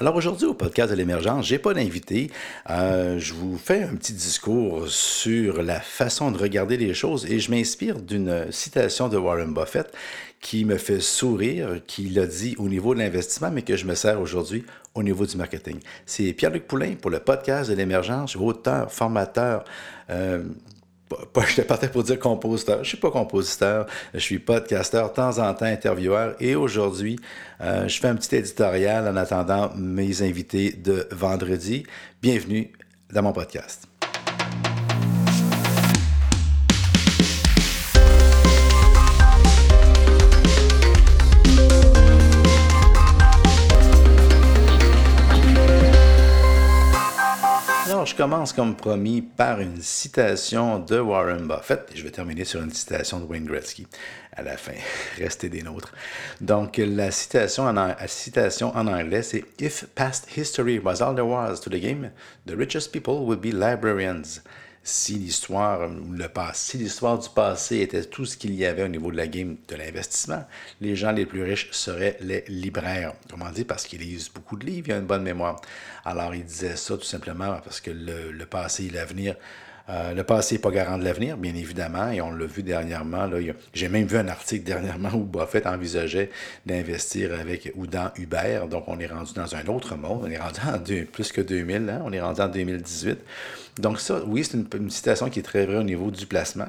Alors aujourd'hui au podcast de l'émergence, j'ai pas d'invité. Euh, je vous fais un petit discours sur la façon de regarder les choses et je m'inspire d'une citation de Warren Buffett qui me fait sourire, qui l'a dit au niveau de l'investissement, mais que je me sers aujourd'hui au niveau du marketing. C'est Pierre-Luc Poulain pour le podcast de l'émergence, auteur, formateur, euh, pas, je partais pour dire compositeur. Je suis pas compositeur, je suis podcasteur, temps en temps intervieweur. Et aujourd'hui, euh, je fais un petit éditorial en attendant mes invités de vendredi. Bienvenue dans mon podcast. Je commence comme promis par une citation de Warren Buffett et je vais terminer sur une citation de Wayne Gretzky à la fin. Restez des nôtres. Donc, la citation en, la citation en anglais, c'est If past history was all there was to the game, the richest people would be librarians si l'histoire le du passé était tout ce qu'il y avait au niveau de la game de l'investissement, les gens les plus riches seraient les libraires. Comment dire? Parce qu'ils lisent beaucoup de livres, ils ont une bonne mémoire. Alors, il disait ça tout simplement parce que le, passé et l'avenir euh, le passé n'est pas garant de l'avenir, bien évidemment, et on l'a vu dernièrement. J'ai même vu un article dernièrement où Buffett envisageait d'investir avec ou dans Uber. Donc, on est rendu dans un autre monde. On est rendu en plus que 2000, hein? on est rendu en 2018. Donc, ça, oui, c'est une, une citation qui est très vraie au niveau du placement.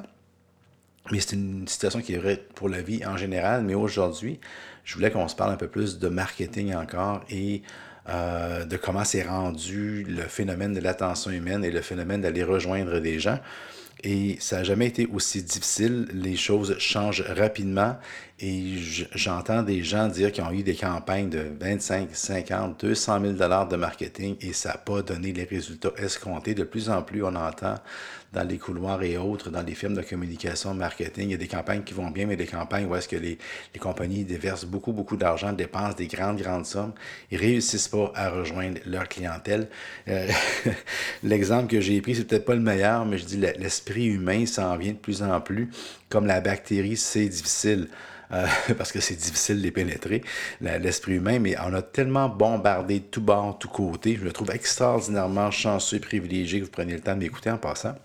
Mais c'est une citation qui est vraie pour la vie en général. Mais aujourd'hui, je voulais qu'on se parle un peu plus de marketing encore et euh, de comment s'est rendu le phénomène de l'attention humaine et le phénomène d'aller rejoindre des gens. Et ça n'a jamais été aussi difficile. Les choses changent rapidement. Et j'entends des gens dire qu'ils ont eu des campagnes de 25, 50, 200 000 dollars de marketing et ça n'a pas donné les résultats escomptés. De plus en plus, on entend dans les couloirs et autres, dans les firmes de communication, marketing, il y a des campagnes qui vont bien, mais des campagnes où est-ce que les, les, compagnies déversent beaucoup, beaucoup d'argent, dépensent des grandes, grandes sommes, ils réussissent pas à rejoindre leur clientèle. Euh, l'exemple que j'ai pris, c'est peut-être pas le meilleur, mais je dis l'esprit humain s'en vient de plus en plus. Comme la bactérie, c'est difficile. Euh, parce que c'est difficile de les pénétrer, l'esprit humain, mais on a tellement bombardé de tout bord, tout côté. Je me trouve extraordinairement chanceux et privilégié que vous preniez le temps de m'écouter en passant.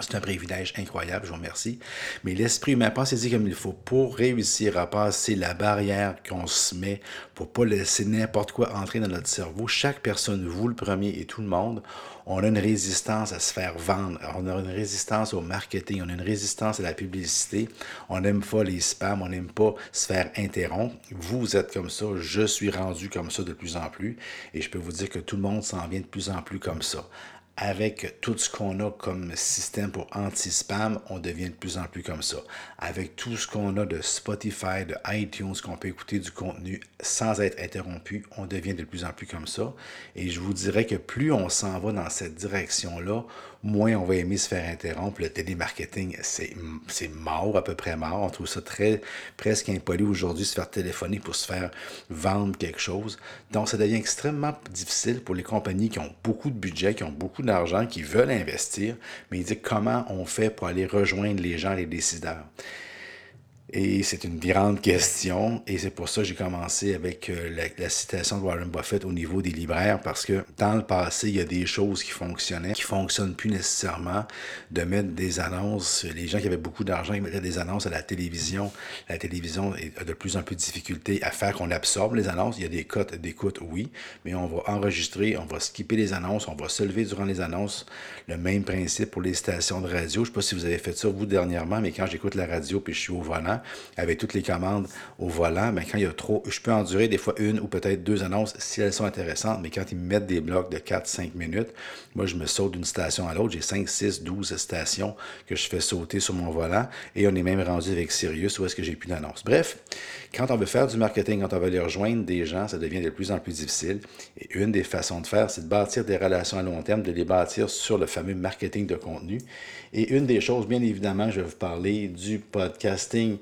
C'est un privilège incroyable, je vous remercie. Mais l'esprit humain, pensez-y comme il faut pour réussir à passer la barrière qu'on se met, pour pas laisser n'importe quoi entrer dans notre cerveau. Chaque personne, vous le premier et tout le monde, on a une résistance à se faire vendre, on a une résistance au marketing, on a une résistance à la publicité, on n'aime pas les spams, on n'aime pas se faire interrompre. Vous êtes comme ça, je suis rendu comme ça de plus en plus et je peux vous dire que tout le monde s'en vient de plus en plus comme ça avec tout ce qu'on a comme système pour anti-spam, on devient de plus en plus comme ça. Avec tout ce qu'on a de Spotify, de iTunes, qu'on peut écouter du contenu sans être interrompu, on devient de plus en plus comme ça. Et je vous dirais que plus on s'en va dans cette direction-là, moins on va aimer se faire interrompre. Le télémarketing, c'est mort, à peu près mort. On trouve ça très presque impoli aujourd'hui, se faire téléphoner pour se faire vendre quelque chose. Donc, ça devient extrêmement difficile pour les compagnies qui ont beaucoup de budget, qui ont beaucoup d'argent, qui veulent investir, mais ils disent comment on fait pour aller rejoindre les gens, les décideurs. Et c'est une grande question, et c'est pour ça que j'ai commencé avec euh, la, citation de Warren Buffett au niveau des libraires, parce que dans le passé, il y a des choses qui fonctionnaient, qui ne fonctionnent plus nécessairement, de mettre des annonces, les gens qui avaient beaucoup d'argent, ils mettaient des annonces à la télévision. La télévision a de plus en plus de difficultés à faire qu'on absorbe les annonces. Il y a des cotes d'écoute, oui, mais on va enregistrer, on va skipper les annonces, on va se lever durant les annonces. Le même principe pour les stations de radio. Je ne sais pas si vous avez fait ça, vous, dernièrement, mais quand j'écoute la radio puis je suis au volant, avec toutes les commandes au volant, mais quand il y a trop, je peux endurer des fois une ou peut-être deux annonces si elles sont intéressantes, mais quand ils me mettent des blocs de 4-5 minutes, moi je me saute d'une station à l'autre, j'ai 5, 6, 12 stations que je fais sauter sur mon volant et on est même rendu avec Sirius où est-ce que j'ai plus d'annonces. Bref, quand on veut faire du marketing, quand on veut aller rejoindre des gens, ça devient de plus en plus difficile. Et une des façons de faire, c'est de bâtir des relations à long terme, de les bâtir sur le fameux marketing de contenu. Et une des choses, bien évidemment, je vais vous parler du podcasting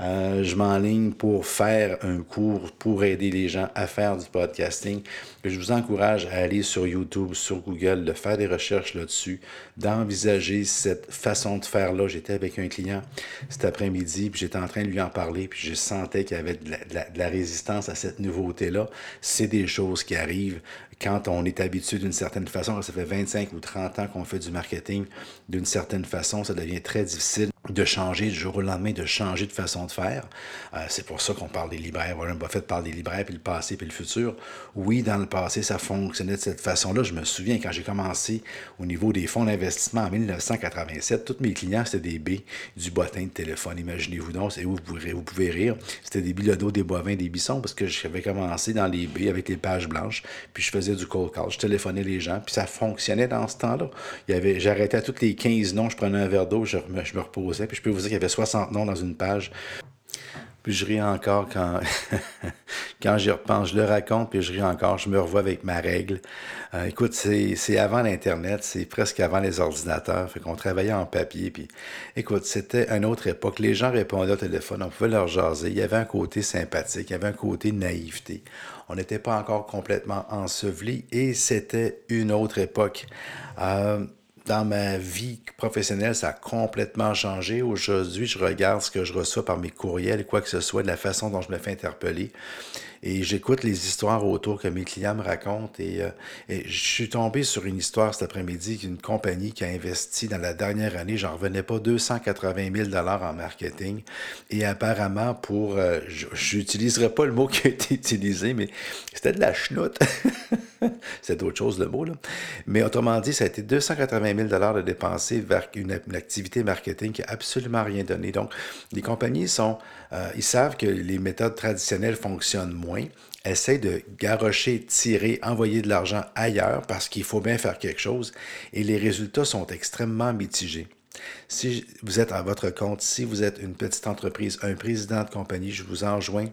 Euh, je m'enligne pour faire un cours pour aider les gens à faire du podcasting. Je vous encourage à aller sur YouTube, sur Google, de faire des recherches là-dessus, d'envisager cette façon de faire-là. J'étais avec un client cet après-midi, puis j'étais en train de lui en parler, puis je sentais qu'il y avait de la, de la résistance à cette nouveauté-là. C'est des choses qui arrivent quand on est habitué d'une certaine façon, ça fait 25 ou 30 ans qu'on fait du marketing d'une certaine façon, ça devient très difficile de changer du jour au lendemain, de changer de façon de faire. Euh, c'est pour ça qu'on parle des libraires. Warren Buffett parle des libraires, puis le passé, puis le futur. Oui, dans le passé, ça fonctionnait de cette façon-là. Je me souviens quand j'ai commencé au niveau des fonds d'investissement en 1987, tous mes clients, c'était des B du bottin de téléphone. Imaginez-vous donc, c'est où vous pouvez, rire. C'était des bilodos, des bovins, des bissons, parce que j'avais commencé dans les B avec les pages blanches, puis je faisais du cold call. Je téléphonais les gens, puis ça fonctionnait dans ce temps-là. J'arrêtais à toutes les 15 noms, je prenais un verre d'eau, je je me reposais puis je peux vous dire qu'il y avait 60 noms dans une page. Puis je ris encore quand, quand j'y repense. Je le raconte, puis je ris encore. Je me revois avec ma règle. Euh, écoute, c'est avant l'Internet, c'est presque avant les ordinateurs. Fait qu'on travaillait en papier. Puis écoute, c'était une autre époque. Les gens répondaient au téléphone, on pouvait leur jaser. Il y avait un côté sympathique, il y avait un côté naïveté. On n'était pas encore complètement enseveli et c'était une autre époque. Euh, dans ma vie professionnelle, ça a complètement changé. Aujourd'hui, je regarde ce que je reçois par mes courriels, quoi que ce soit, de la façon dont je me fais interpeller. Et j'écoute les histoires autour que mes clients me racontent. Et, euh, je suis tombé sur une histoire cet après-midi qu'une compagnie qui a investi dans la dernière année, j'en revenais pas, 280 000 en marketing. Et apparemment, pour, euh, je n'utiliserai pas le mot qui a été utilisé, mais c'était de la chenoute. c'est autre chose le mot, là. Mais autrement dit, ça a été 280 000 de dépensés vers une, activité marketing qui n'a absolument rien donné. Donc, les compagnies sont, euh, ils savent que les méthodes traditionnelles fonctionnent moins essaie de garrocher, tirer, envoyer de l'argent ailleurs parce qu'il faut bien faire quelque chose et les résultats sont extrêmement mitigés. Si vous êtes à votre compte, si vous êtes une petite entreprise, un président de compagnie, je vous enjoins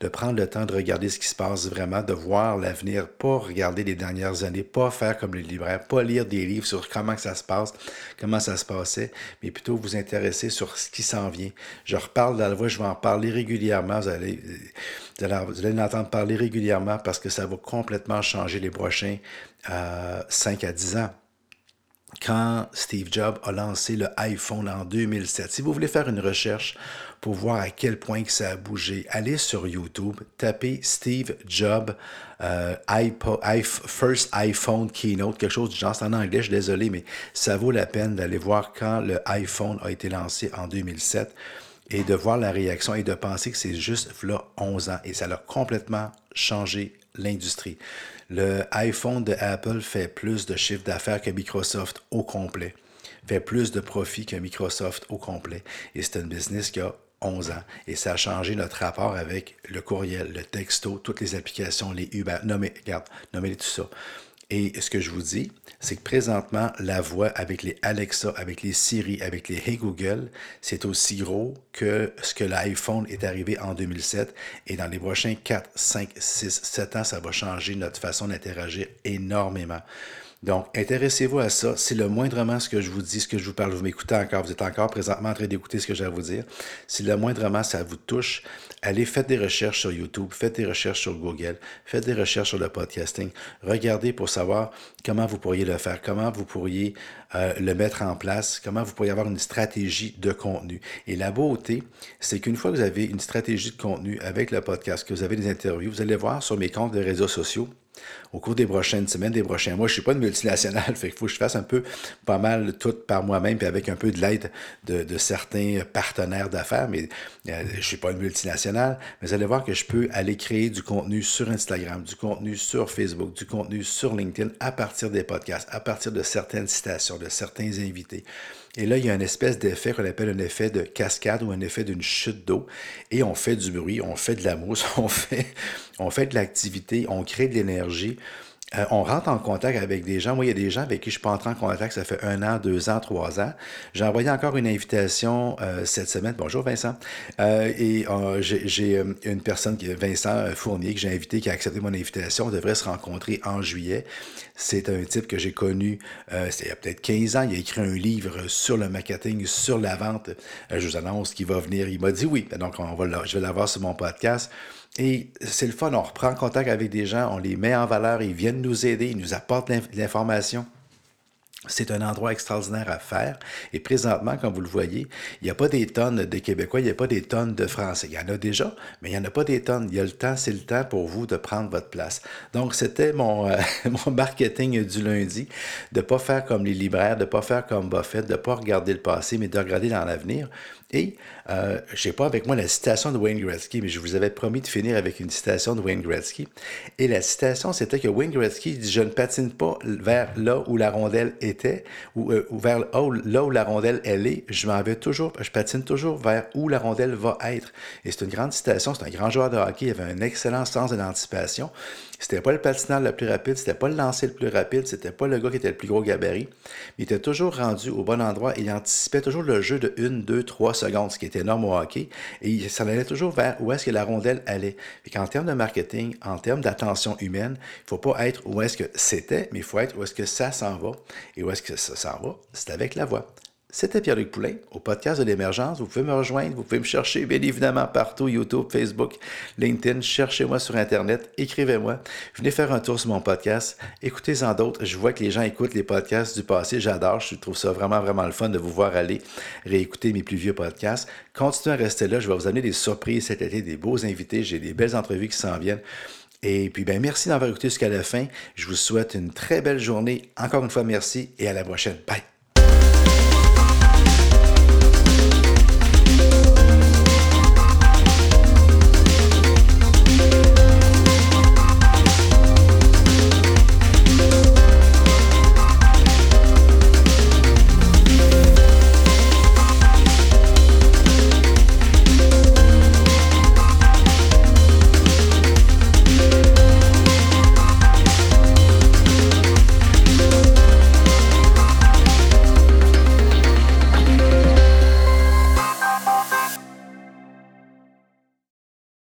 de prendre le temps de regarder ce qui se passe vraiment, de voir l'avenir, pas regarder les dernières années, pas faire comme les libraires, pas lire des livres sur comment ça se passe, comment ça se passait, mais plutôt vous intéresser sur ce qui s'en vient. Je reparle dans la voix, je vais en parler régulièrement, vous allez, vous allez, entendre parler régulièrement parce que ça va complètement changer les prochains 5 euh, à 10 ans quand Steve Jobs a lancé le iPhone en 2007. Si vous voulez faire une recherche pour voir à quel point que ça a bougé, allez sur YouTube, tapez Steve Jobs euh, First iPhone Keynote, quelque chose du genre. C'est en anglais, je suis désolé, mais ça vaut la peine d'aller voir quand le iPhone a été lancé en 2007 et de voir la réaction et de penser que c'est juste là 11 ans et ça a complètement changé l'industrie. Le iPhone de Apple fait plus de chiffre d'affaires que Microsoft au complet, fait plus de profit que Microsoft au complet. Et c'est un business qui a 11 ans. Et ça a changé notre rapport avec le courriel, le texto, toutes les applications, les Uber. Nommez, regarde, nommez tout ça. Et ce que je vous dis, c'est que présentement, la voix avec les Alexa, avec les Siri, avec les Hey Google, c'est aussi gros que ce que l'iPhone est arrivé en 2007. Et dans les prochains 4, 5, 6, 7 ans, ça va changer notre façon d'interagir énormément. Donc, intéressez-vous à ça. C'est le moindrement ce que je vous dis, ce que je vous parle. Vous m'écoutez encore. Vous êtes encore présentement en train d'écouter ce que j'ai à vous dire. Si le moindrement ça vous touche, allez, faites des recherches sur YouTube, faites des recherches sur Google, faites des recherches sur le podcasting. Regardez pour savoir comment vous pourriez le faire, comment vous pourriez euh, le mettre en place, comment vous pourriez avoir une stratégie de contenu. Et la beauté, c'est qu'une fois que vous avez une stratégie de contenu avec le podcast, que vous avez des interviews, vous allez voir sur mes comptes de réseaux sociaux, au cours des prochaines semaines, des prochains mois. Je ne suis pas une multinationale, fait qu'il faut que je fasse un peu, pas mal tout par moi-même, puis avec un peu de l'aide de, certains partenaires d'affaires, mais euh, je ne suis pas une multinationale. Mais vous allez voir que je peux aller créer du contenu sur Instagram, du contenu sur Facebook, du contenu sur LinkedIn à partir des podcasts, à partir de certaines citations, de certains invités. Et là, il y a une espèce d'effet qu'on appelle un effet de cascade ou un effet d'une chute d'eau. Et on fait du bruit, on fait de la mousse, on fait, on fait de l'activité, on crée de l'énergie euh, on rentre en contact avec des gens. Moi, il y a des gens avec qui je peux entrer en contact, ça fait un an, deux ans, trois ans. J'ai envoyé encore une invitation euh, cette semaine. Bonjour Vincent. Euh, et j'ai une personne, qui Vincent Fournier, que j'ai invité, qui a accepté mon invitation. On devrait se rencontrer en juillet. C'est un type que j'ai connu, il y a peut-être 15 ans. Il a écrit un livre sur le marketing, sur la vente. je vous annonce qu'il va venir. Il m'a dit oui. Donc, on va je vais l'avoir sur mon podcast. Et c'est le fun, on reprend contact avec des gens, on les met en valeur, ils viennent nous aider, ils nous apportent l'information. C'est un endroit extraordinaire à faire. Et présentement, comme vous le voyez, il n'y a pas des tonnes de Québécois, il n'y a pas des tonnes de Français. Il y en a déjà, mais il n'y en a pas des tonnes. Il y a le temps, c'est le temps pour vous de prendre votre place. Donc, c'était mon, euh, mon marketing du lundi, de ne pas faire comme les libraires, de ne pas faire comme Buffett, de ne pas regarder le passé, mais de regarder dans l'avenir. Et euh, je n'ai pas avec moi la citation de Wayne Gretzky, mais je vous avais promis de finir avec une citation de Wayne Gretzky. Et la citation, c'était que Wayne Gretzky dit Je ne patine pas vers là où la rondelle ou, euh, vers là où la rondelle elle est. Je m'en vais toujours, je patine toujours vers où la rondelle va être. Et c'est une grande citation. C'est un grand joueur de hockey. Il avait un excellent sens de l'anticipation. C'était pas le patinage le plus rapide, c'était pas le lancer le plus rapide, c'était pas le gars qui était le plus gros gabarit. Mais il était toujours rendu au bon endroit et il anticipait toujours le jeu de 1, 2, 3 secondes, ce qui était énorme au hockey. Et il s'en allait toujours vers où est-ce que la rondelle allait. Et qu'en termes de marketing, en termes d'attention humaine, il faut pas être où est-ce que c'était, mais il faut être où est-ce que ça s'en va. Et où est-ce que ça s'en va? C'est avec la voix. C'était Pierre-Luc Poulain au podcast de l'émergence. Vous pouvez me rejoindre, vous pouvez me chercher bien évidemment partout, YouTube, Facebook, LinkedIn. Cherchez-moi sur Internet, écrivez-moi. Venez faire un tour sur mon podcast. Écoutez-en d'autres. Je vois que les gens écoutent les podcasts du passé. J'adore. Je trouve ça vraiment, vraiment le fun de vous voir aller réécouter mes plus vieux podcasts. Continuez à rester là. Je vais vous amener des surprises cet été, des beaux invités. J'ai des belles entrevues qui s'en viennent. Et puis, ben, merci d'avoir écouté jusqu'à la fin. Je vous souhaite une très belle journée. Encore une fois, merci et à la prochaine. Bye.